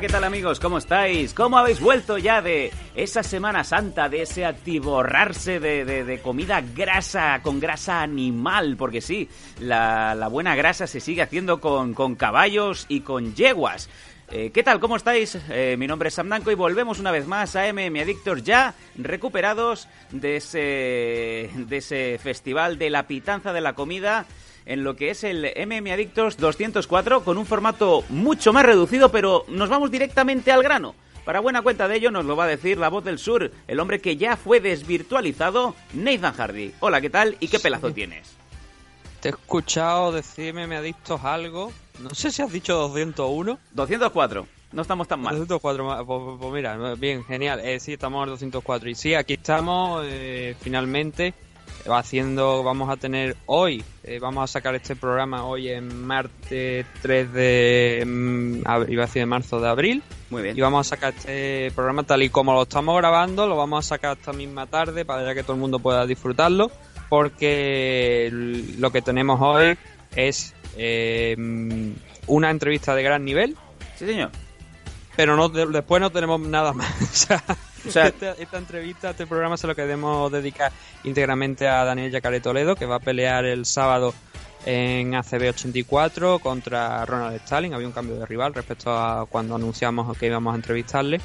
¿Qué tal amigos? ¿Cómo estáis? ¿Cómo habéis vuelto ya de esa Semana Santa, de ese atiborrarse de, de- de comida grasa, con grasa animal? Porque sí, la, la buena grasa se sigue haciendo con, con caballos y con yeguas. Eh, ¿Qué tal? ¿Cómo estáis? Eh, mi nombre es Sam Danco y volvemos una vez más a MM Adictos ya recuperados de ese, de ese festival de la pitanza de la comida en lo que es el MM Adictos 204 con un formato mucho más reducido, pero nos vamos directamente al grano. Para buena cuenta de ello nos lo va a decir la voz del sur, el hombre que ya fue desvirtualizado, Nathan Hardy. Hola, ¿qué tal? ¿Y qué pelazo tienes? Te he escuchado decirme, me adictos algo. No sé si has dicho 201. 204. No estamos tan mal. 204, ma- pues, pues- pues mira, bien, genial. Eh, sí, estamos en 204. Y sí, aquí estamos eh, finalmente haciendo, vamos a tener hoy, eh, vamos a sacar este programa hoy en martes 3 de, mm, ab- iba a decir de marzo de abril. Muy bien. Y vamos a sacar este programa tal y como lo estamos grabando, lo vamos a sacar esta misma tarde para ya que todo el mundo pueda disfrutarlo, porque lo que tenemos hoy es eh, mm, una entrevista de gran nivel, Sí, señor. pero no de- después no tenemos nada más. Esta entrevista, este programa se lo queremos dedicar íntegramente a Daniel Yacaré Toledo, que va a pelear el sábado en ACB 84 contra Ronald Stalin. Había un cambio de rival respecto a cuando anunciamos que íbamos a entrevistarle.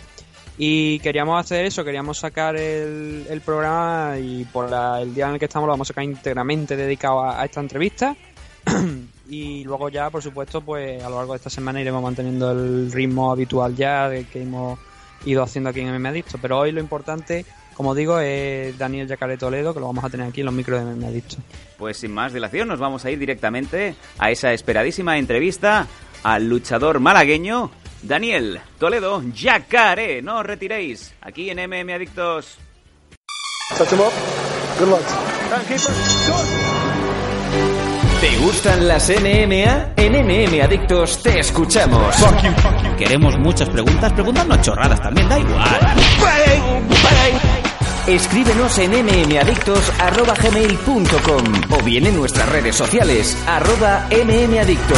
Y queríamos hacer eso, queríamos sacar el, el programa y por la- el día en el que estamos lo vamos a sacar íntegramente dedicado a, a esta entrevista. y luego ya, por supuesto, pues a lo largo de esta semana iremos manteniendo el ritmo habitual ya de que hemos ido haciendo aquí en MM Adicto. Pero hoy lo importante, como digo, es Daniel Yacaré Toledo, que lo vamos a tener aquí en los micros de MM Adicto. Pues sin más dilación nos vamos a ir directamente a esa esperadísima entrevista al luchador malagueño Daniel Toledo Yacaré. No os retiréis. Aquí en MM Adictos. ¿Te gustan las NMA? En NM Adictos te escuchamos. Queremos muchas preguntas, preguntarnos chorradas también, da igual. Escríbenos en mmadictos.gmail.com o bien en nuestras redes sociales, arroba mmadictos.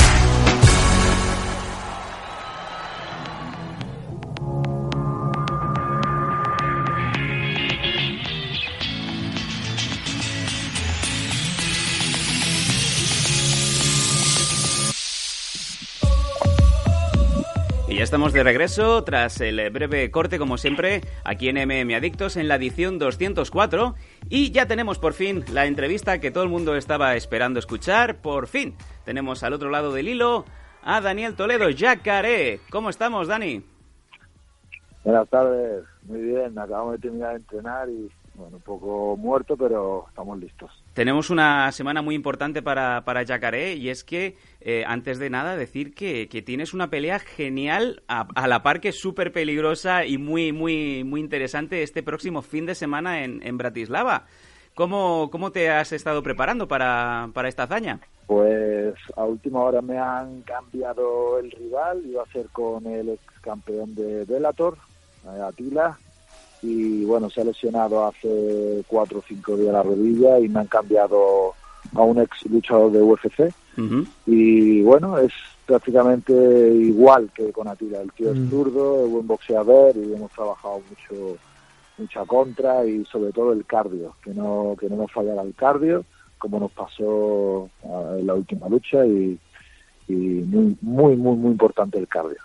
Estamos de regreso tras el breve corte, como siempre, aquí en MM Adictos en la edición 204. Y ya tenemos por fin la entrevista que todo el mundo estaba esperando escuchar. Por fin tenemos al otro lado del hilo a Daniel Toledo, Yacaré. ¿Cómo estamos, Dani? Buenas tardes, muy bien, acabamos de terminar de entrenar y bueno, un poco muerto, pero estamos listos. Tenemos una semana muy importante para, para Yacaré y es que, eh, antes de nada, decir que, que tienes una pelea genial, a, a la par que es súper peligrosa y muy, muy, muy interesante este próximo fin de semana en, en Bratislava. ¿Cómo, cómo te has estado preparando para, para esta hazaña? Pues a última hora me han cambiado el rival, iba a ser con el ex campeón de Bellator, eh, Atila, y bueno, se ha lesionado hace cuatro o cinco días la rodilla y me han cambiado a un ex luchador de UFC. Y bueno, es prácticamente igual que con Atila. El tío es zurdo, es buen boxeador y hemos trabajado mucho mucha contra y sobre todo el cardio, que no que no nos fallara el cardio, como nos pasó ah, en la última lucha y, y muy muy muy muy importante el cardio.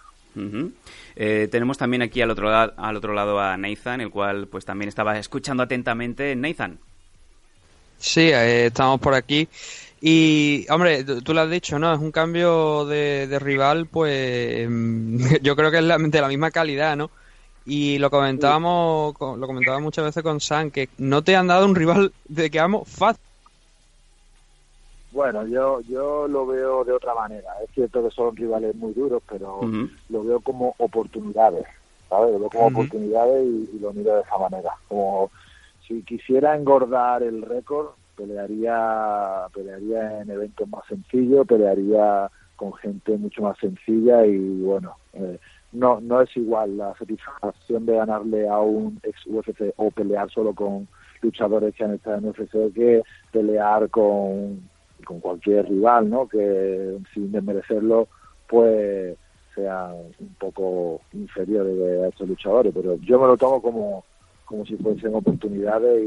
Eh, tenemos también aquí al otro, al otro lado a Nathan, el cual pues también estaba escuchando atentamente. Nathan. Sí, eh, estamos por aquí. Y, hombre, tú lo has dicho, ¿no? Es un cambio de, rival, pues yo creo que es de la misma calidad, ¿no? Y lo comentábamos, lo comentaba muchas veces con Sam, que no te han dado un rival de que amo fácil. Bueno, yo yo lo veo de otra manera. Es cierto que son rivales muy duros, pero lo veo como oportunidades, ¿sabes? Lo veo como oportunidades y, lo miro de esa manera. Como si quisiera engordar el récord, pelearía pelearía en eventos más sencillos, pelearía con gente mucho más sencilla y bueno, eh, no no es igual la satisfacción de ganarle a un ex UFC o pelear solo con luchadores que han estado en UFC que pelear con con cualquier rival, ¿no? Que sin desmerecerlo, pues sea un poco inferior a estos luchadores, pero yo me lo tomo como como si fuesen oportunidades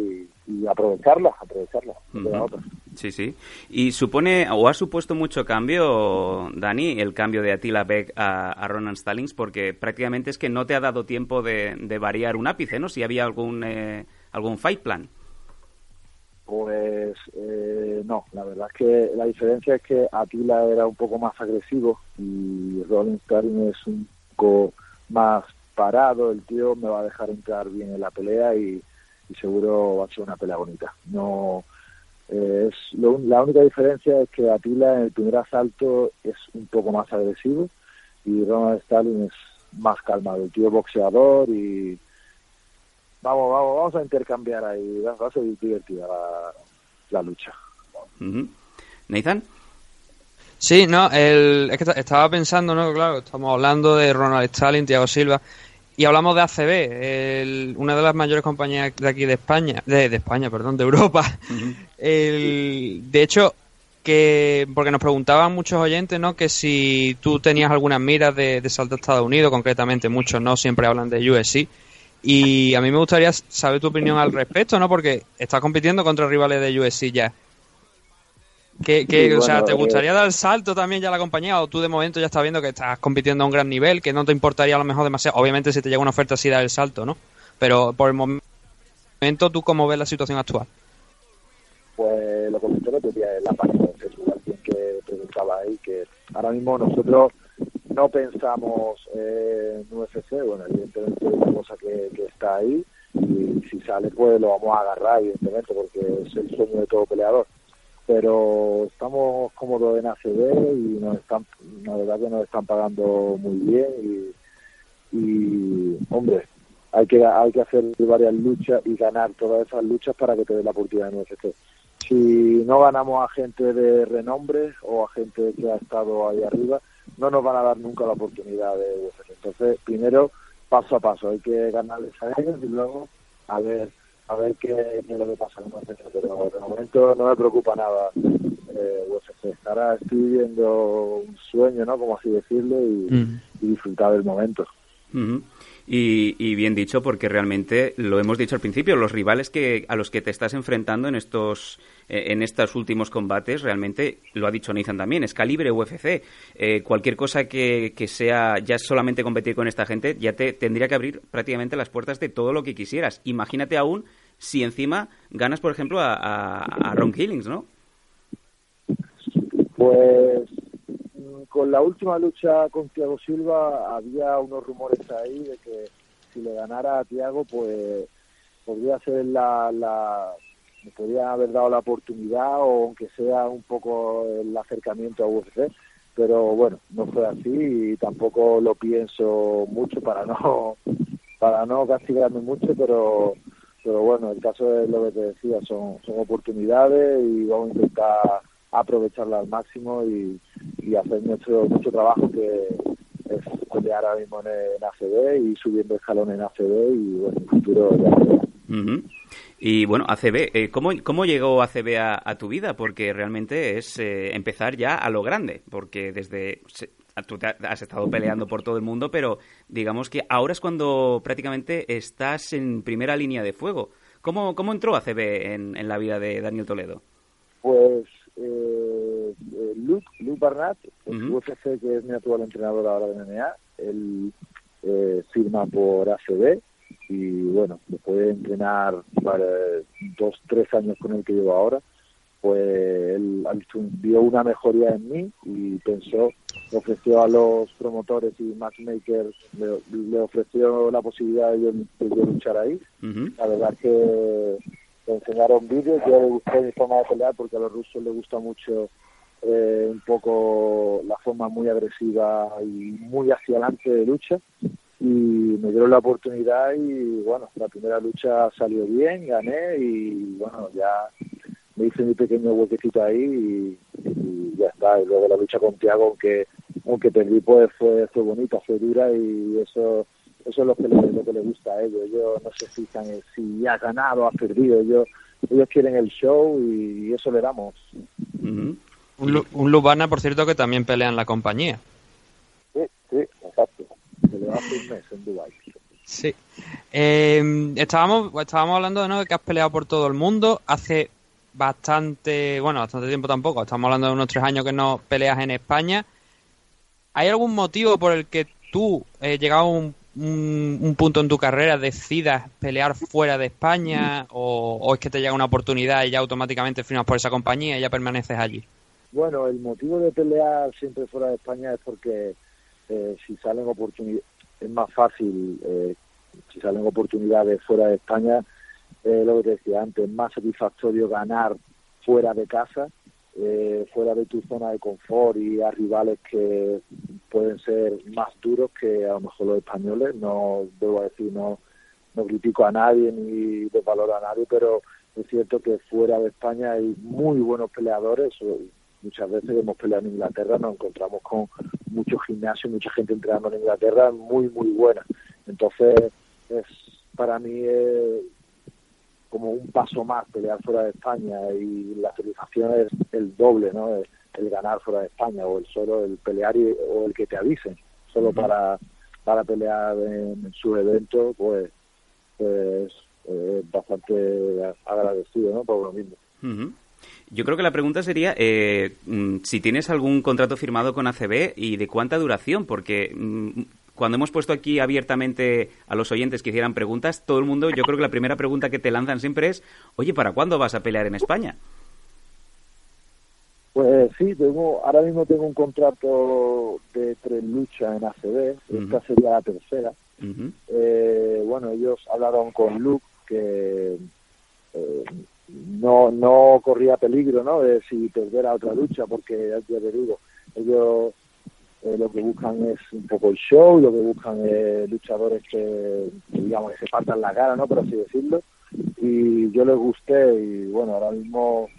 y, aprovecharlas, aprovecharlas. Sí, sí. ¿Y supone o ha supuesto mucho cambio, Dani, el cambio de Attila Beck a, Ronan Stallings? Porque prácticamente es que no te ha dado tiempo de, variar un ápice, ¿no? Si había algún, eh, algún fight plan. Pues eh, no, la verdad es que la diferencia es que Atila era un poco más agresivo y Rolling Sterling es un poco más parado, el tío me va a dejar entrar bien en la pelea y, seguro va a ser una pelea bonita. No eh, es la única diferencia es que Atila en el primer asalto es un poco más agresivo y Ronald Stalin es más calmado, el tío boxeador y vamos, vamos, vamos a intercambiar ahí, va a ser divertida la, lucha. Nathan. Sí, no, el, es que estaba pensando, ¿no? Claro, estamos hablando de Ronald Stalin, Thiago Silva, y hablamos de ACB, una de las mayores compañías de aquí de España, de, España, perdón, de Europa. el, de hecho, que porque nos preguntaban muchos oyentes, ¿no? Que si tú tenías algunas miras de, de salto a Estados Unidos, concretamente muchos no, siempre hablan de USC. Y a mí me gustaría saber tu opinión al respecto, ¿no? Porque estás compitiendo contra rivales de USC ya. ¿Qué, o sea, ¿te gustaría dar el salto también ya a la compañía o tú de momento ya estás viendo que estás compitiendo a un gran nivel, que no te importaría a lo mejor demasiado? Obviamente si te llega una oferta sí dar el salto, ¿no? Pero por el momento, ¿tú cómo ves la situación actual? Pues lo comenté el otro día en la página de que preguntaba ahí, que ahora mismo nosotros no pensamos en UFC, bueno, evidentemente es una cosa que, está ahí y si sale pues lo vamos a agarrar, evidentemente, porque es el sueño de todo peleador. Pero estamos cómodos en ACB y nos están, la verdad que nos están pagando muy bien y, hombre, hay que hay que hacer varias luchas y ganar todas esas luchas para que te dé la oportunidad en UFC. Si no ganamos a gente de renombre o a gente que ha estado ahí arriba, no nos van a dar nunca la oportunidad de UFC. Entonces, primero, paso a paso, hay que ganarles a ellos y luego a ver a ver qué, es lo que pasa con UFC. Pero de momento no me preocupa nada eh, UFC. Ahora estoy viviendo un sueño, ¿no? Como así decirlo, y, mm. disfrutar del momento. Y, bien dicho, porque realmente lo hemos dicho al principio, los rivales que a los que te estás enfrentando en estos eh, en estos últimos combates, realmente lo ha dicho Nathan también, es calibre UFC. Eh, cualquier cosa que, sea ya solamente competir con esta gente, ya te tendría que abrir prácticamente las puertas de todo lo que quisieras. Imagínate aún si encima ganas, por ejemplo, a Ron Killings, ¿no? Pues con la última lucha con Thiago Silva había unos rumores ahí de que si le ganara a Thiago pues podría ser la, la me podría haber dado la oportunidad o aunque sea un poco el acercamiento a UFC pero bueno no fue así y tampoco lo pienso mucho para no para no castigarme mucho pero pero bueno, el caso es lo que te decía, son, son oportunidades y vamos a intentar aprovecharla al máximo y, y hacer nuestro, nuestro trabajo que es pelear ahora mismo en, en ACB y subiendo escalones en ACB y bueno, en el futuro ya. Y bueno, ACB, eh, ¿cómo, ¿cómo llegó ACB a, a tu vida? Porque realmente es eh, empezar ya a lo grande, porque desde... se- Tú te ha- has estado peleando por todo el mundo, pero digamos que ahora es cuando prácticamente estás en primera línea de fuego. ¿Cómo, cómo entró ACB en, en la vida de Daniel Toledo? Pues eh, eh, Luke, Luke Barnett, el Ujú. UFC, que es mi actual entrenador ahora de MMA, él eh, firma por ACB y bueno, después de entrenar para dos, tres años con el que llevo ahora, pues él vio una mejoría en mí y pensó, ofreció a los promotores y matchmakers, le, le ofreció la posibilidad de yo, de yo luchar ahí Ujú. la verdad que enseñaron vídeos, yo le gustó mi forma de pelear porque a los rusos les gusta mucho eh, un poco la forma muy agresiva y muy hacia adelante de lucha y me dieron la oportunidad y bueno, la primera lucha salió bien, gané y bueno, ya me hice mi pequeño huequecito ahí y, y ya está. Y luego la lucha con Tiago, aunque aunque perdí, pues fue, fue bonita, fue dura y eso eso es lo que, le, lo que le gusta a ellos. Ellos no se fijan en si ha ganado o ha perdido. Ellos, ellos quieren el show y eso le damos. Un, un Lubana, por cierto, que también pelea en la compañía. Sí, sí, exacto. Se le va hace un mes en Dubai. Sí. Eh, estábamos, estábamos hablando ¿no? de que has peleado por todo el mundo. Hace bastante, bueno, bastante tiempo tampoco. Estamos hablando de unos tres años que no peleas en España. ¿Hay algún motivo por el que tú, eh, llegado a un, un- un punto en tu carrera, decidas pelear fuera de España? O, es que te llega una oportunidad y ya automáticamente firmas por esa compañía y ya permaneces allí? Bueno, el motivo de pelear siempre fuera de España es porque eh, si salen oportunidades, es más fácil, eh, si salen oportunidades fuera de España, eh, lo que decía antes, es más satisfactorio ganar fuera de casa, eh, fuera de tu zona de confort y a rivales que pueden ser más duros que a lo mejor los españoles. No debo decir, no, no critico a nadie ni desvaloro a nadie, pero es cierto que fuera de España hay muy buenos peleadores. Muchas veces hemos peleado en Inglaterra, nos encontramos con muchos gimnasios, mucha gente entrenando en Inglaterra muy, muy buena. Entonces, es para mí es como un paso más pelear fuera de España y la satisfacción es el doble, ¿no? El, el ganar fuera de España o el solo el pelear y- o el que te avisen solo para para pelear en sus eventos, pues pues eh, bastante agradecido, ¿no? Por lo mismo. Ujú. Yo creo que la pregunta sería eh, mm, si tienes algún contrato firmado con ACB y de cuánta duración, porque mm, cuando hemos puesto aquí abiertamente a los oyentes que hicieran preguntas, todo el mundo, yo creo que la primera pregunta que te lanzan siempre es, oye, ¿para cuándo vas a pelear en España? Pues sí, tengo, ahora mismo tengo un contrato de tres luchas en ACB, esta Ujú. sería la tercera. Eh, bueno, ellos hablaron con Luke que eh, no no corría peligro, ¿no? De si perdiera otra lucha, porque ya te digo, ellos eh, lo que buscan es un poco el show, lo que buscan es luchadores que, digamos, que se partan la cara, ¿no? Por así decirlo. Y yo les gusté y bueno, ahora mismo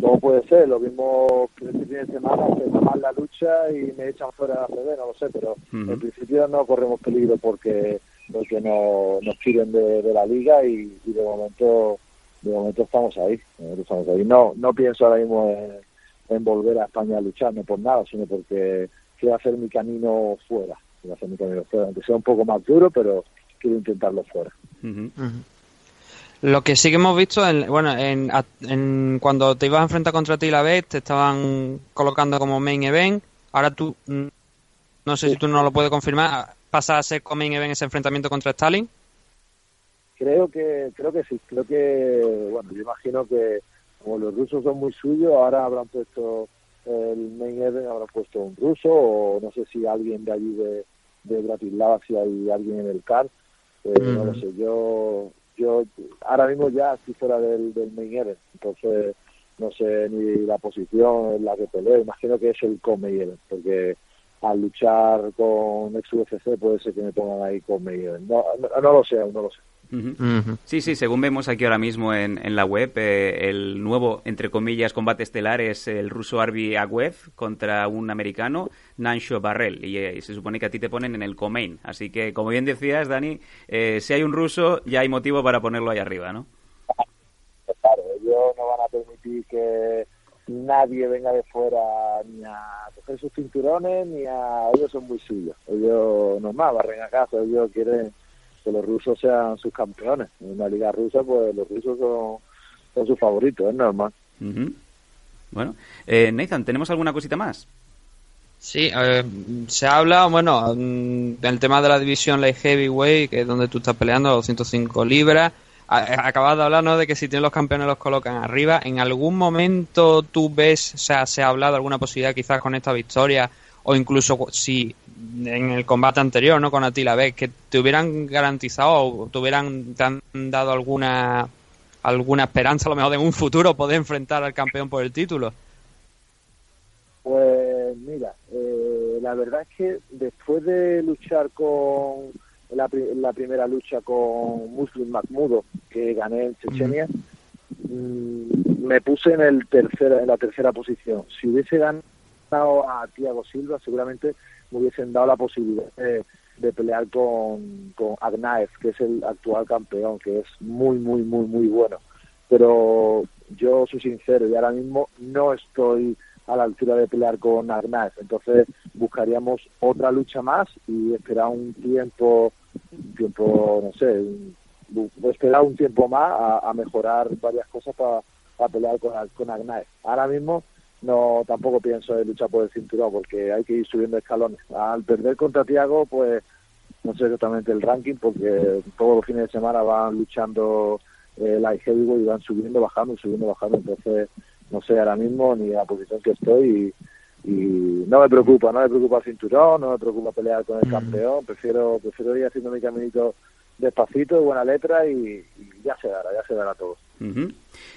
todo puede ser, lo mismo que este fin de semana, que mal la lucha y me echan fuera de la CD, no lo sé, pero en principio no corremos peligro porque porque no, nos tiren de, de la liga y, y de momento de momento estamos ahí, de momento estamos ahí. No no pienso ahora mismo en, en volver a España a luchar, no por nada, sino porque quiero hacer mi camino fuera, quiero hacer mi camino fuera, aunque sea un poco más duro, pero quiero intentarlo fuera. Lo que sí que hemos visto, en, bueno, en- cuando te ibas a enfrentar contra ti la vez, te estaban colocando como main event. Ahora tú, mm, no sé si tú no lo puedes confirmar, pasa a ser como main event ese enfrentamiento contra Stalin. Creo que creo que sí, creo que bueno, yo imagino que como los rusos son muy suyos, ahora habrán puesto el main event, habrán puesto un ruso o no sé si alguien de allí de, de Bratislava, si hay alguien en el CAR, eh, no lo sé, yo yo ahora mismo ya estoy fuera del, del main event, entonces no sé ni la posición en la que peleo, imagino que es el co-main event, porque al luchar con ex UFC puede ser que me pongan ahí con main event, no, no, no lo sé, aún no lo sé. Ujú. Sí, sí, según vemos aquí ahora mismo en, en la web, eh, el nuevo, entre comillas, combate estelar es el ruso Arbi Agüev contra un americano, Nansho Barrel. Y, eh, se supone que a ti te ponen en el Comain. Así que, como bien decías, Dani, eh, si hay un ruso, ya hay motivo para ponerlo ahí arriba, ¿no? Claro, ellos no van a permitir que nadie venga de fuera ni a coger sus cinturones, ni a... Ellos son muy suyos. Ellos, normal, barren a casa, ellos quieren que los rusos sean sus campeones. En la liga rusa, pues los rusos son, son sus favoritos, es normal. Ujú. Bueno, eh, Nathan, ¿tenemos alguna cosita más? Sí, eh, se habla, bueno, mm, del tema de la división light heavyweight, que es donde tú estás peleando, 205 libras. A- Acabas de hablar, ¿no? De que si tienes los campeones los colocan arriba. ¿En algún momento tú ves, o sea, se ha hablado de alguna posibilidad quizás con esta victoria, o incluso si en el combate anterior, ¿no? Con Attila Beck, que te hubieran garantizado o te hubieran te han dado alguna alguna esperanza a lo mejor de un futuro poder enfrentar al campeón por el título? Pues mira, eh, la verdad es que después de luchar con la, la primera lucha con Muslim Mahmudo, que gané en Chechenia, mm, me puse en el tercera, en la tercera posición. Si hubiese ganado a Thiago Silva, seguramente me hubiesen dado la posibilidad de, pelear con, con Agnaez, que es el actual campeón, que es muy, muy, muy, muy bueno. Pero yo soy sincero y ahora mismo no estoy a la altura de pelear con Arnaz. Entonces buscaríamos otra lucha más y esperar un tiempo, un tiempo, no sé, esperar un tiempo más a, mejorar varias cosas para pelear con, con Arnaz. Ahora mismo no tampoco pienso en luchar por el cinturón porque hay que ir subiendo escalones. Al perder contra Tiago, pues no sé exactamente el ranking porque todos los fines de semana van luchando eh, light heavyweight y van subiendo, bajando, subiendo, bajando. Entonces, no sé ahora mismo ni la posición que estoy y, y no me preocupa, no me preocupa el cinturón, no me preocupa pelear con el campeón, prefiero prefiero ir haciendo mi caminito despacito, de buena letra y, ya se dará, ya se dará todo.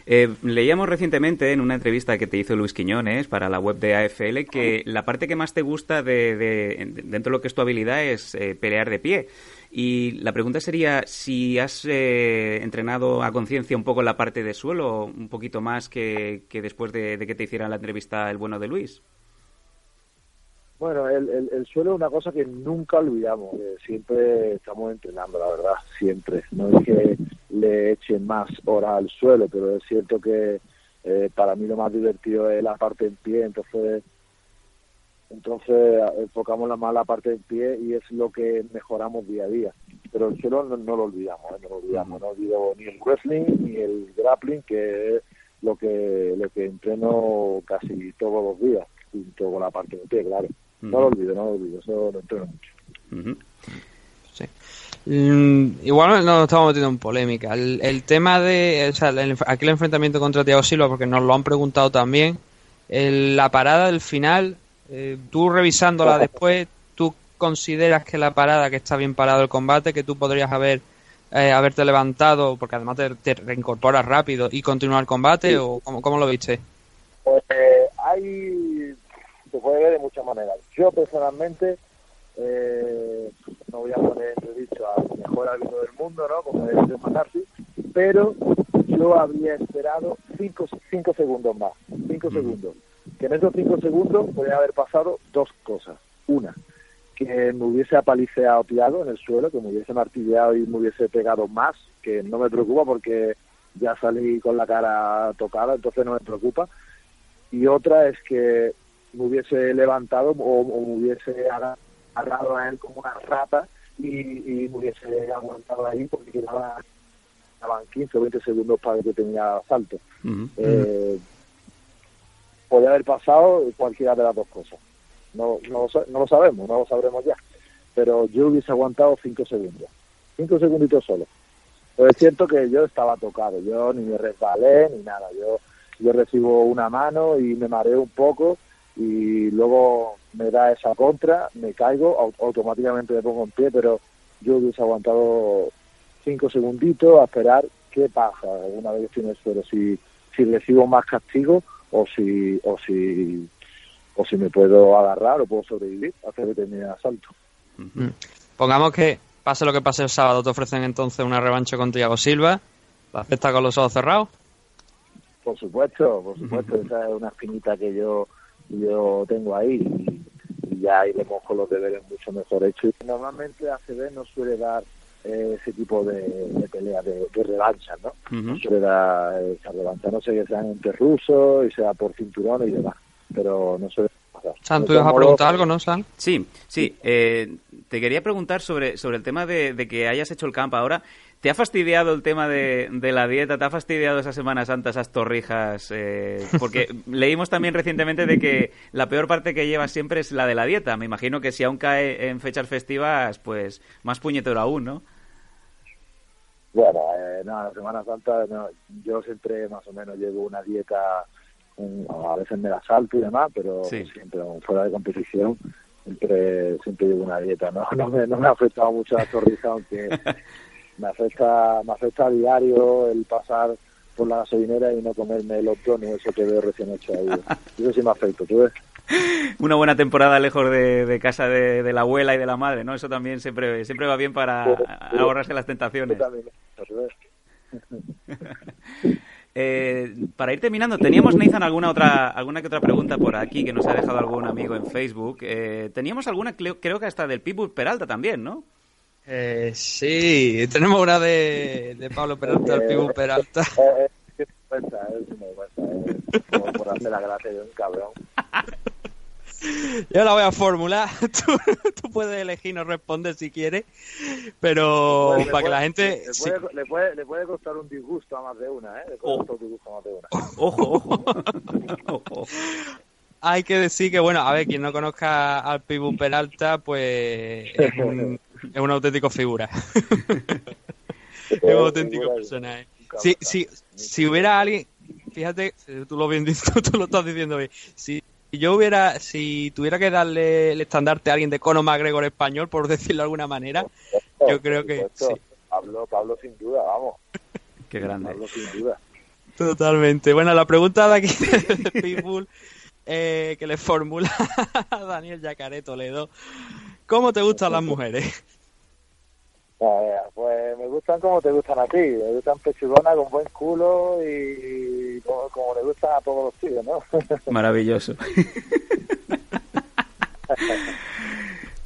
Eh, leíamos recientemente en una entrevista que te hizo Luis Quiñones para la web de AFL que la parte que más te gusta de, de- dentro de lo que es tu habilidad es eh, pelear de pie. Y la pregunta sería si has eh, entrenado a conciencia un poco la parte de suelo, un poquito más que, que después de, de que te hiciera la entrevista el bueno de Luis. Bueno, el, el, el suelo es una cosa que nunca olvidamos, eh, siempre estamos entrenando, la verdad, siempre. No es que le echen más horas al suelo, pero es cierto que eh, para mí lo más divertido es la parte en pie, entonces entonces enfocamos la más la parte en pie y es lo que mejoramos día a día. Pero el suelo no, no lo olvidamos, ¿eh? no lo olvidamos, no olvido ni el wrestling ni el grappling, que es lo que, lo que entreno casi todos los días, junto con la parte de pie, claro. No lo olvido, no lo olvido, eso lo entreno mucho. Ujú. Sí. Mm, igual nos estamos metiendo en polémica. El, el tema de. O sea, el, aquí el enfrentamiento contra Thiago Silva, porque nos lo han preguntado también. el- la parada del final, eh, tú revisándola después, ¿tú consideras que la parada, que está bien parado el combate, que tú podrías haber eh, haberte levantado, porque además te, te reincorporas rápido y continuar el combate, o cómo, cómo lo viste? Pues eh, hay, se puede ver de muchas maneras. Yo personalmente eh, no voy a poner entredicho al mejor árbitro del mundo, ¿no? Como es de McCarthy, pero yo habría esperado cinco, cinco segundos más, cinco segundos. Que en esos cinco segundos podría haber pasado dos cosas. Una, que me hubiese apaliceado Tiago en el suelo, que me hubiese martilleado y me hubiese pegado más, que no me preocupa porque ya salí con la cara tocada, entonces no me preocupa. Y otra es que me hubiese levantado o, o me hubiese aga- agarrado a él como una rata y, y me hubiese aguantado ahí porque quedaba, quedaban 15 o 20 segundos para que tenía salto. Ujú. Eh, podría haber pasado cualquiera de las dos cosas. No, no, no lo sabemos, no lo sabremos ya. Pero yo hubiese aguantado cinco segundos. Cinco segunditos solo. Pero es cierto que yo estaba tocado. Yo ni me resbalé ni nada. Yo, yo recibo una mano y me mareo un poco y luego me da esa contra, me caigo, au- automáticamente me pongo en pie, pero yo hubiese aguantado cinco segunditos a esperar qué pasa una vez que estoy en el suelo, si, si recibo más castigo o si, o si, o si me puedo agarrar o puedo sobrevivir termine el asalto. Pongamos que pase lo que pase el sábado, te ofrecen entonces una revancha con Thiago Silva. ¿La aceptas con los ojos cerrados? Por supuesto, por supuesto. Esa es una espinita que yo yo tengo ahí y, y ya iremos con los deberes mucho mejor hechos. Normalmente ACB no suele dar eh, ese tipo de, de peleas, de, de revanchas, ¿no? No suele dar esa revancha, no sé que sean entre rusos y sea por cinturón y demás, pero no suele pasar. San, tú ibas a preguntar algo, ¿no, San? Sí, sí. eh, te quería preguntar sobre, sobre el tema de, de que hayas hecho el camp ahora. ¿Te ha fastidiado el tema de, de la dieta? ¿Te ha fastidiado esa Semana Santa, esas torrijas? Eh, porque leímos también recientemente de que la peor parte que llevas siempre es la de la dieta. Me imagino que si aún cae en fechas festivas, pues más puñetero aún, ¿no? Bueno, eh, no, la Semana Santa no, yo siempre más o menos llevo una dieta, un- a veces me la salto y demás, pero Sí. siempre fuera de competición siempre siempre llevo una dieta. No, no, me, no me ha afectado mucho la torrija, aunque me afecta me afecta a diario el pasar por la gasolinera y no comerme los donuts, eso que veo recién hecho ahí. Eso sí me afecta, ¿tú ves? Una buena temporada lejos de, de casa de, de la abuela y de la madre, ¿no? Eso también siempre, siempre va bien para ahorrarse las tentaciones. También. Eh, para ir terminando, teníamos, Nathan, alguna otra, alguna que otra pregunta por aquí que nos ha dejado algún amigo en Facebook. Eh, teníamos alguna, creo, creo que hasta del Pitbull Peralta también, ¿no? Eh, sí, tenemos una de, de Pablo Peralta, el Pibu Peralta. Eh, eh, eh, eh, como por hacer la gracia de un cabrón. Yo la voy a formular. Tú, tú puedes elegir no responder si quieres, pero Pues para que la gente... Le sí. puede, le, puede, le puede costar un disgusto a más de una, ¿eh? Le puede Oh. costar un disgusto a más de una. Ojo, ojo. Ojo. Hay que decir que, bueno, a ver, quien no conozca al Pibu Peralta, pues es un, es un auténtico figura. es un auténtico personaje. Si, si, si hubiera alguien, fíjate, tú lo, bien, tú, tú lo estás diciendo bien, si yo hubiera, si tuviera que darle el estandarte a alguien de Conor McGregor español, por decirlo de alguna manera, yo creo que sí. Pablo, Pablo sin duda, vamos. Qué grande. Pablo sin duda. Totalmente. Bueno, la pregunta de aquí de Pitbull eh, que le formula a Daniel Yacaré Toledo. ¿Cómo te gustan las mujeres? Pues me gustan como te gustan a ti. Me gustan pechugonas con buen culo y como, como le gustan a todos los tíos, ¿no? Maravilloso.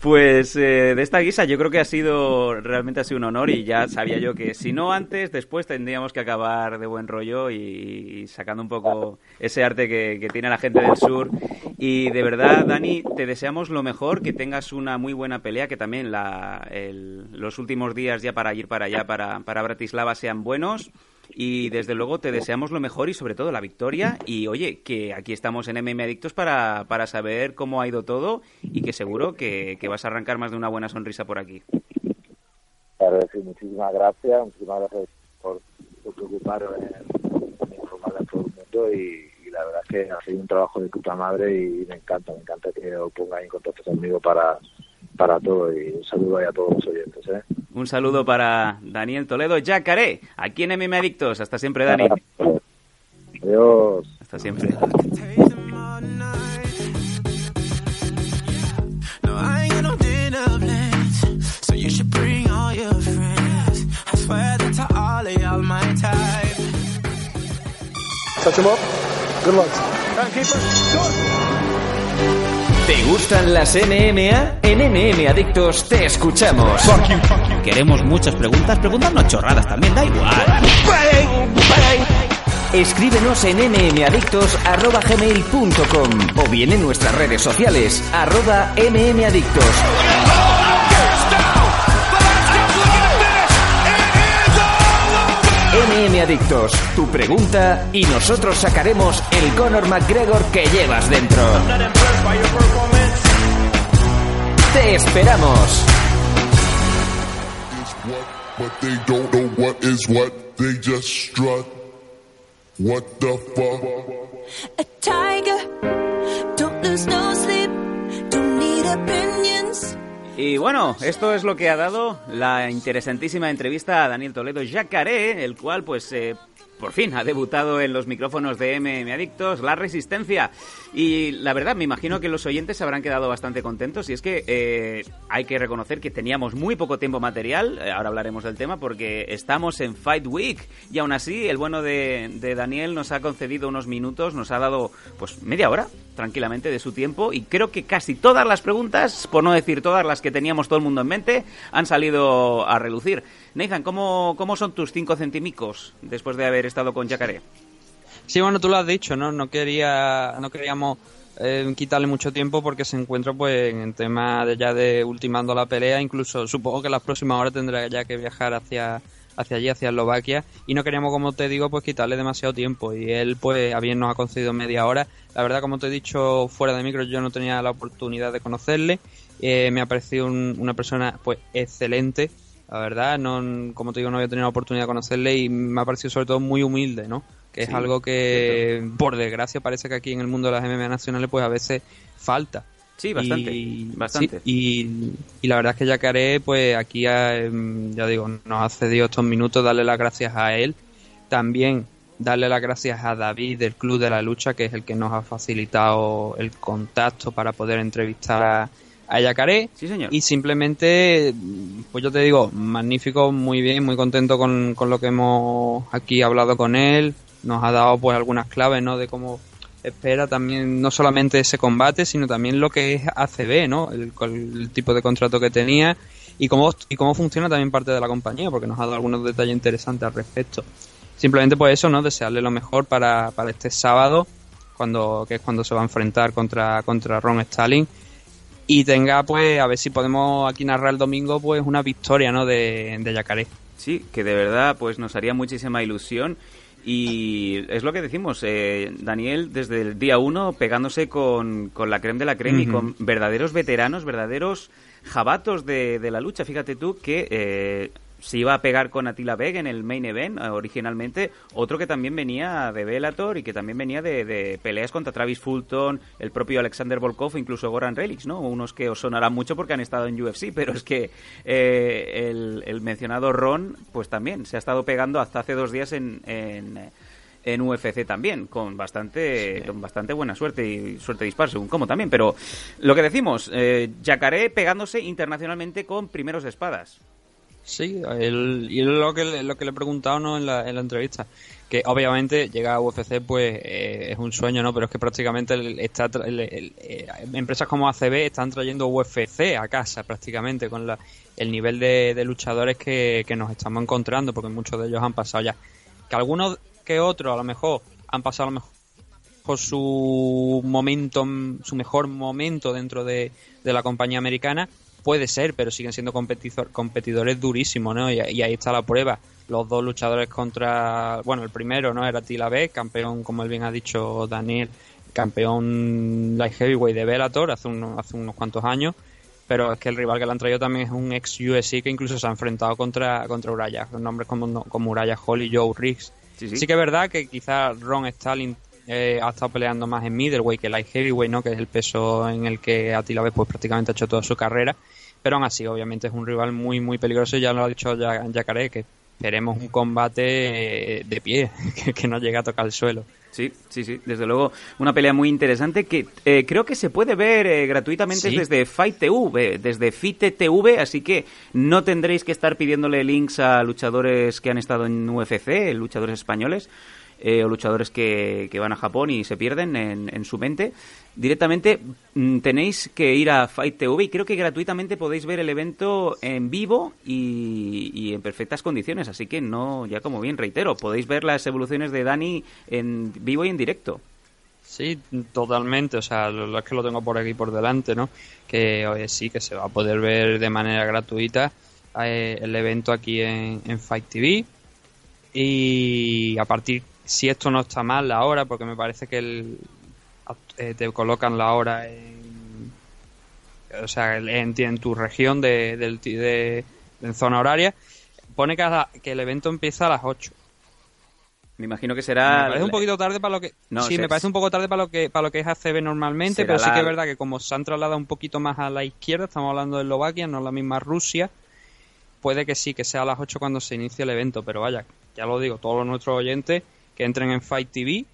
Pues eh, de esta guisa yo creo que ha sido realmente ha sido un honor y ya sabía yo que si no antes, después tendríamos que acabar de buen rollo y, sacando un poco ese arte que, tiene la gente del sur. Y de verdad, Dani, te deseamos lo mejor, que tengas una muy buena pelea, que también los últimos días ya para ir para allá, para, para Bratislava, sean buenos. Y desde luego te deseamos lo mejor y sobre todo la victoria. Y oye, que aquí estamos en MM Adictos para, para saber cómo ha ido todo y que seguro que, que vas a arrancar más de una buena sonrisa por aquí. Claro, sí, muchísimas gracias, muchísimas gracias por, por en, informar a todo el mundo y, y la verdad es que ha sido un trabajo de puta madre y me encanta, me encanta que os pongáis en contacto conmigo para, para todo y un saludo ahí a todos los oyentes. ¿eh? Un saludo para Daniel Toledo Yacaré, aquí en MM Adictos. Hasta siempre, Dani. Adiós. Hasta siempre. No, I ain't got no dinner plans, so you should bring all your friends. I swear that to all of y'all my type. Touch him up. Good luck. ¿Te gustan las MMA? En MM Adictos te escuchamos. Queremos muchas preguntas, preguntarnos chorradas también, da igual. Escríbenos en mmadictos.gmail.com o bien en nuestras redes sociales, arroba mmadictos. MM Adictos, tu pregunta y nosotros sacaremos el Conor McGregor que llevas dentro. ¡Te esperamos! but they don't know what is what. They just strut. What the fuck? A tiger, don't lose no sleep, don't need opinions. Y bueno, esto es lo que ha dado la interesantísima entrevista a Daniel Toledo Yacaré, el cual pues eh, por fin ha debutado en los micrófonos de MM Adictos, La Resistencia. Y la verdad, me imagino que los oyentes se habrán quedado bastante contentos. Y es que eh, hay que reconocer que teníamos muy poco tiempo material. eh, ahora hablaremos del tema porque estamos en Fight Week. Y aún así, el bueno de, Daniel nos ha concedido unos minutos, nos ha dado pues media hora tranquilamente de su tiempo. Y creo que casi todas las preguntas, por no decir todas las que teníamos todo el mundo en mente, han salido a relucir. Nathan, ¿cómo, cómo son tus cinco centimicos después de haber estado con Yacaré? Sí, bueno, tú lo has dicho, ¿no? No quería, no queríamos eh, quitarle mucho tiempo porque se encuentra pues en tema de ya de ultimando la pelea, incluso supongo que las próximas horas tendrá ya que viajar hacia hacia allí, hacia Eslovaquia, y no queríamos, como te digo, pues quitarle demasiado tiempo. Y él, pues, a bien nos ha concedido media hora. La verdad, como te he dicho fuera de micro, yo no tenía la oportunidad de conocerle. Eh, me ha parecido un- una persona, pues, excelente. La verdad, no, como te digo, no había tenido la oportunidad de conocerle y me ha parecido sobre todo muy humilde, ¿no? Que es Sí, algo que, por desgracia, parece que aquí en el mundo de las MMA nacionales, pues a veces falta. Sí, bastante, Y, bastante. sí, y, y la verdad es que Yacaré, pues aquí, em, ya digo, nos ha cedido estos minutos, darle las gracias a él. También darle las gracias a David del Club de la Lucha, que es el que nos ha facilitado el contacto para poder entrevistar a, Yacaré. Sí, señor. Y simplemente, pues yo te digo, magnífico, muy bien, muy contento con, con lo que hemos aquí hablado con él. Nos ha dado pues algunas claves, ¿no? De cómo espera también no solamente ese combate, sino también lo que es ACB, ¿no? El, el tipo de contrato que tenía y cómo, y cómo funciona también parte de la compañía, porque nos ha dado algunos detalles interesantes al respecto. Simplemente pues eso, ¿no? Desearle lo mejor para, para este sábado, cuando, que es cuando se va a enfrentar contra, contra Ron Stalin. Y tenga pues, a ver si podemos aquí narrar el domingo, pues una victoria, ¿no? De, de Yacaré. Sí, que de verdad pues nos haría muchísima ilusión y es lo que decimos, eh, Daniel desde el día uno pegándose con, con la creme de la creme y con verdaderos veteranos, verdaderos jabatos de, de la lucha. Fíjate tú que eh, se iba a pegar con Attila Veg en el main event eh, originalmente, otro que también venía de Bellator y que también venía de, de peleas contra Travis Fulton, el propio Alexander Volkov, incluso Goran Relix, ¿no? Unos que os sonarán mucho porque han estado en UFC, pero es que eh, el, el mencionado Ron, pues también se ha estado pegando hasta hace dos días en, en, en UFC también, con bastante, con bastante buena suerte y suerte dispar, según cómo también. Pero lo que decimos, eh, Yacaré pegándose internacionalmente con primeros de espadas. Sí, él- y lo que, lo que le he preguntado ¿no? en, la, en la entrevista. Que obviamente llegar a UFC pues eh, es un sueño, ¿no? Pero es que prácticamente el- está el- el- eh, empresas como ACB están trayendo UFC a casa prácticamente con la, el nivel de, de luchadores que, que nos estamos encontrando, porque muchos de ellos han pasado ya. Que algunos que otros a lo mejor han pasado a lo mejor su momento, su mejor momento dentro de, de la compañía americana, puede ser, pero siguen siendo competidor- competidores durísimos, ¿no? Y, y ahí está la prueba. Los dos luchadores contra, bueno, el primero, ¿no? Era Tila Beck, campeón, como él bien ha dicho Daniel, campeón light heavyweight de Bellator hace, unos hace unos cuantos años. Pero es que el rival que le han traído también es un ex UFC que incluso se ha enfrentado contra, contra Uraya, con nombres como, como Uraya Hall y Joe Riggs. Sí, sí. Sí que es verdad que quizá Ron Stalin eh, ha estado peleando más en middleweight que light heavyweight, ¿no? Que es el peso en el que Attila Vez pues prácticamente ha hecho toda su carrera. Pero aún así, obviamente es un rival muy muy peligroso. Ya lo ha dicho Ya- Yacaré que esperemos un combate eh, de pie, que, que no llegue a tocar el suelo. Sí, sí, sí, desde luego una pelea muy interesante que eh, creo que se puede ver eh, gratuitamente Sí. desde Fight TV, desde Fite TV, así que no tendréis que estar pidiéndole links a luchadores que han estado en UFC, luchadores españoles. Eh, o luchadores que, que van a Japón y se pierden en, en su mente. Directamente mm, tenéis que ir a Fight TV y creo que gratuitamente podéis ver el evento en vivo y, y en perfectas condiciones. Así que no, ya como bien reitero, podéis ver las evoluciones de Dani en vivo y en directo. Sí, totalmente. O sea, lo, es que lo tengo por aquí por delante, ¿no? Que oye, sí, que se va a poder ver de manera gratuita eh, el evento aquí en Fight TV. Y a partir, si esto no está mal, la hora, porque me parece que el, eh, te colocan la hora en, o sea, en, en tu región de, de, en zona horaria, pone que, la- que el evento empieza a las 8. Me imagino que será... Me parece un poquito tarde para lo que. No, sí, se- me parece un poco tarde para lo que para lo que es ACB normalmente, pero sí la- que es verdad que como se han trasladado un poquito más a la izquierda, estamos hablando de Eslovaquia, no la misma Rusia, puede que sí, que sea a las 8 cuando se inicie el evento, pero vaya, ya lo digo, todos nuestros oyentes que entren en Fight TV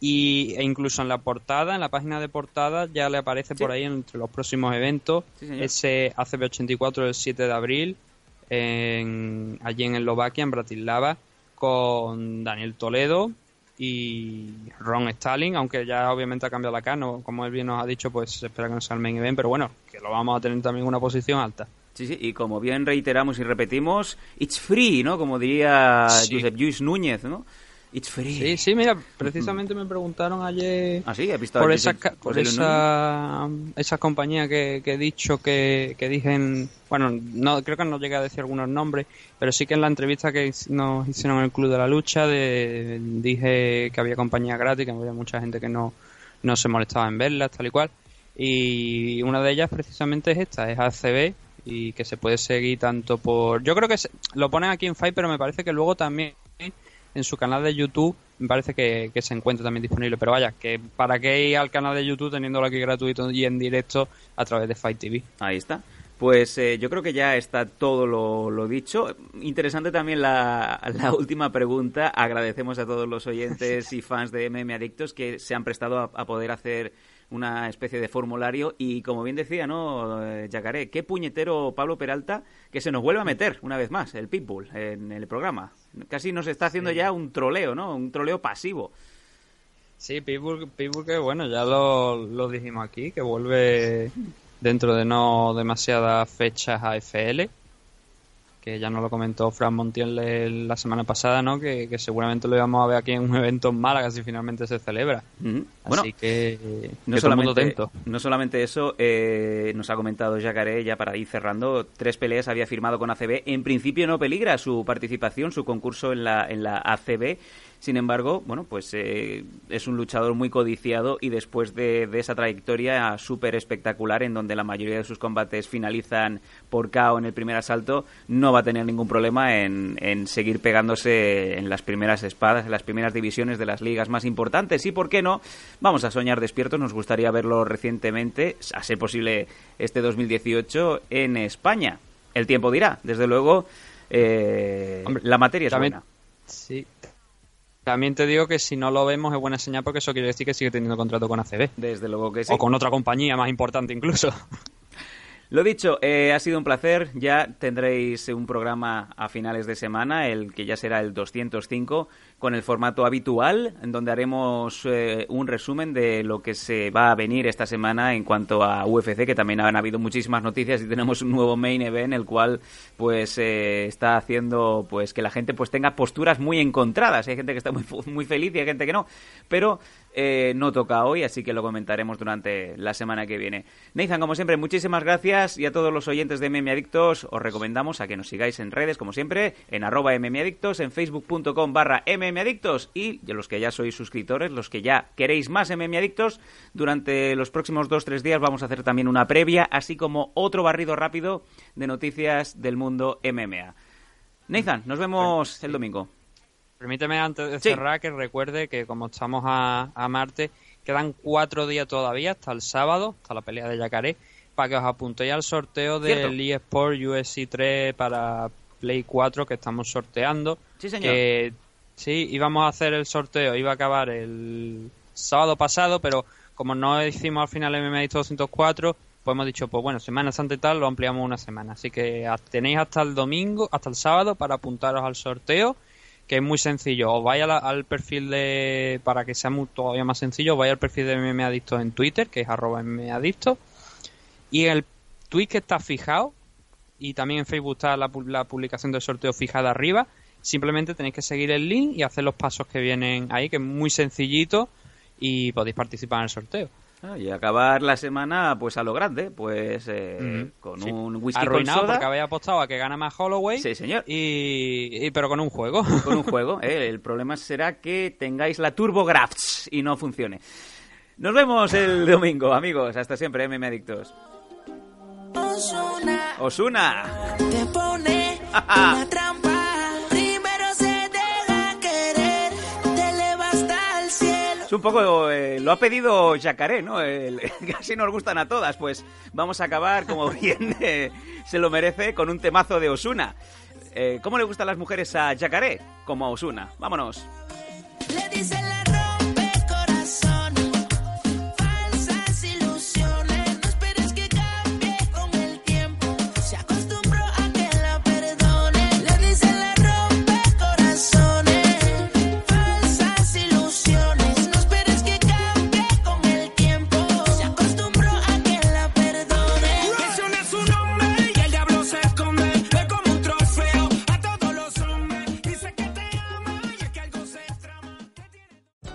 y, e incluso en la portada, en la página de portada, ya le aparece por ahí entre los próximos eventos Sí, ese ACB84 el 7 de abril en, allí en Eslovaquia, en Bratislava, con Daniel Toledo y Ron Stalin, aunque ya obviamente ha cambiado la cara, no- como él bien nos ha dicho, pues se espera que no sea el main event, pero bueno, que lo vamos a tener también en una posición alta. Sí, sí, y como bien reiteramos y repetimos, it's free, ¿no? Como diría Sí. Josep Lluís Núñez, ¿no? It's free. Sí, sí, mira, precisamente me preguntaron ayer Ah, sí, ¿has visto por esa, por esa, esa compañía que, que he dicho que, que dije en, bueno, no creo que no llegué a decir algunos nombres, pero sí que en la entrevista que nos hicieron en el Club de la Lucha de- dije que había compañía gratis, que había mucha gente que no, no se molestaba en verlas, tal y cual. Y una de ellas precisamente es esta, es ACB y que se puede seguir tanto por... Yo creo que se- lo ponen aquí en Fight, pero me parece que luego también en su canal de YouTube me parece que, que se encuentra también disponible. Pero vaya, que para qué ir al canal de YouTube teniéndolo aquí gratuito y en directo a través de Fight TV. Ahí está. Pues eh, yo creo que ya está todo lo, lo dicho. Interesante también la, la última pregunta. Agradecemos a todos los oyentes y fans de MM Adictos que se han prestado a, a poder hacer una especie de formulario y como bien decía, ¿no, eh, Yacaré? Qué puñetero Pablo Peralta que se nos vuelve a meter una vez más el Pitbull en el programa. Casi nos está haciendo ya un troleo, ¿no? Un troleo pasivo. Sí, Pitbull, Pitbull que bueno, ya lo, lo dijimos aquí, que vuelve dentro de no demasiadas fechas a FL, que ya nos lo comentó Fran Montiel el- la semana pasada, ¿no? Que, que seguramente lo íbamos a ver aquí en un evento en Málaga si finalmente se celebra. Así Bueno, que, eh, No que solamente, no solamente eso, eh, nos ha comentado Jacaré, ya para ir cerrando, tres peleas había firmado con ACB. En principio no peligra su participación, su concurso en la, en la ACB. Sin embargo, bueno, pues eh, es un luchador muy codiciado y después de, de esa trayectoria súper espectacular en donde la mayoría de sus combates finalizan por KO en el primer asalto, no va a tener ningún problema en, en seguir pegándose en las primeras espadas, en las primeras divisiones de las ligas más importantes. Y por qué no, vamos a soñar despiertos, nos gustaría verlo recientemente, a ser posible este 2018 en España. El tiempo dirá, desde luego, eh, Hombre, la materia es también- buena. Sí. También te digo que si no lo vemos es buena señal porque eso quiere decir que sigue teniendo contrato con ACB. Desde luego que sí. O con otra compañía más importante incluso. Lo dicho, eh, ha sido un placer. Ya tendréis un programa a finales de semana, el que ya será el 205, con el formato habitual, en donde haremos eh, un resumen de lo que se va a venir esta semana en cuanto a UFC, que también han habido muchísimas noticias y tenemos un nuevo main event, el cual pues eh, está haciendo pues que la gente pues tenga posturas muy encontradas. Hay gente que está muy, muy feliz y hay gente que no. Pero eh, no toca hoy, así que lo comentaremos durante la semana que viene. Nathan, como siempre, muchísimas gracias y a todos los oyentes de MM Adictos os recomendamos a que nos sigáis en redes, como siempre, en arroba mmadictos, en facebook.com barra mmadictos y los que ya sois suscriptores, los que ya queréis más MM Adictos, durante los próximos dos tres días vamos a hacer también una previa, así como otro barrido rápido de noticias del mundo MMA. Nathan, nos vemos el domingo. Permíteme antes de Sí. cerrar que recuerde que como estamos a, a Marte, quedan cuatro días todavía hasta el sábado, hasta la pelea de Yacaré, para que os apuntéis al sorteo Cierto. del eSport USC 3 para Play 4 que estamos sorteando. Sí, señor. Que, sí, íbamos a hacer el sorteo, iba a acabar el sábado pasado, pero como no hicimos al final el MMA 204, pues hemos dicho, pues bueno, Semana Santa y tal, lo ampliamos una semana. Así que tenéis hasta el domingo, hasta el sábado para apuntaros al sorteo que es muy sencillo. Os vais la- al perfil de, para que sea muy- todavía más sencillo, os vais al perfil de MMA Adictos en Twitter, que es arroba MMA Adictos, y el tweet que está fijado, y también en Facebook está la, la publicación del sorteo fijada arriba, simplemente tenéis que seguir el link y hacer los pasos que vienen ahí, que es muy sencillito, y podéis participar en el sorteo. Ah, Y acabar la semana pues a lo grande, pues eh, con Sí. un whisky con Arruinado soda. porque habéis apostado a que gana más Holloway, Sí, señor. y, y- pero con un juego. Con un juego. ¿eh? El problema será que tengáis la TurboGrafx y no funcione. Nos vemos el domingo, amigos. Hasta siempre, MM Adictos. Osuna Osuna. te pone una trampa. Es un poco, eh, lo ha pedido Jacaré, ¿no? Casi nos gustan a todas, pues vamos a acabar, como bien eh, se lo merece, con un temazo de Osuna. Eh, ¿Cómo le gustan las mujeres a Yacaré? Como a Osuna. Vámonos.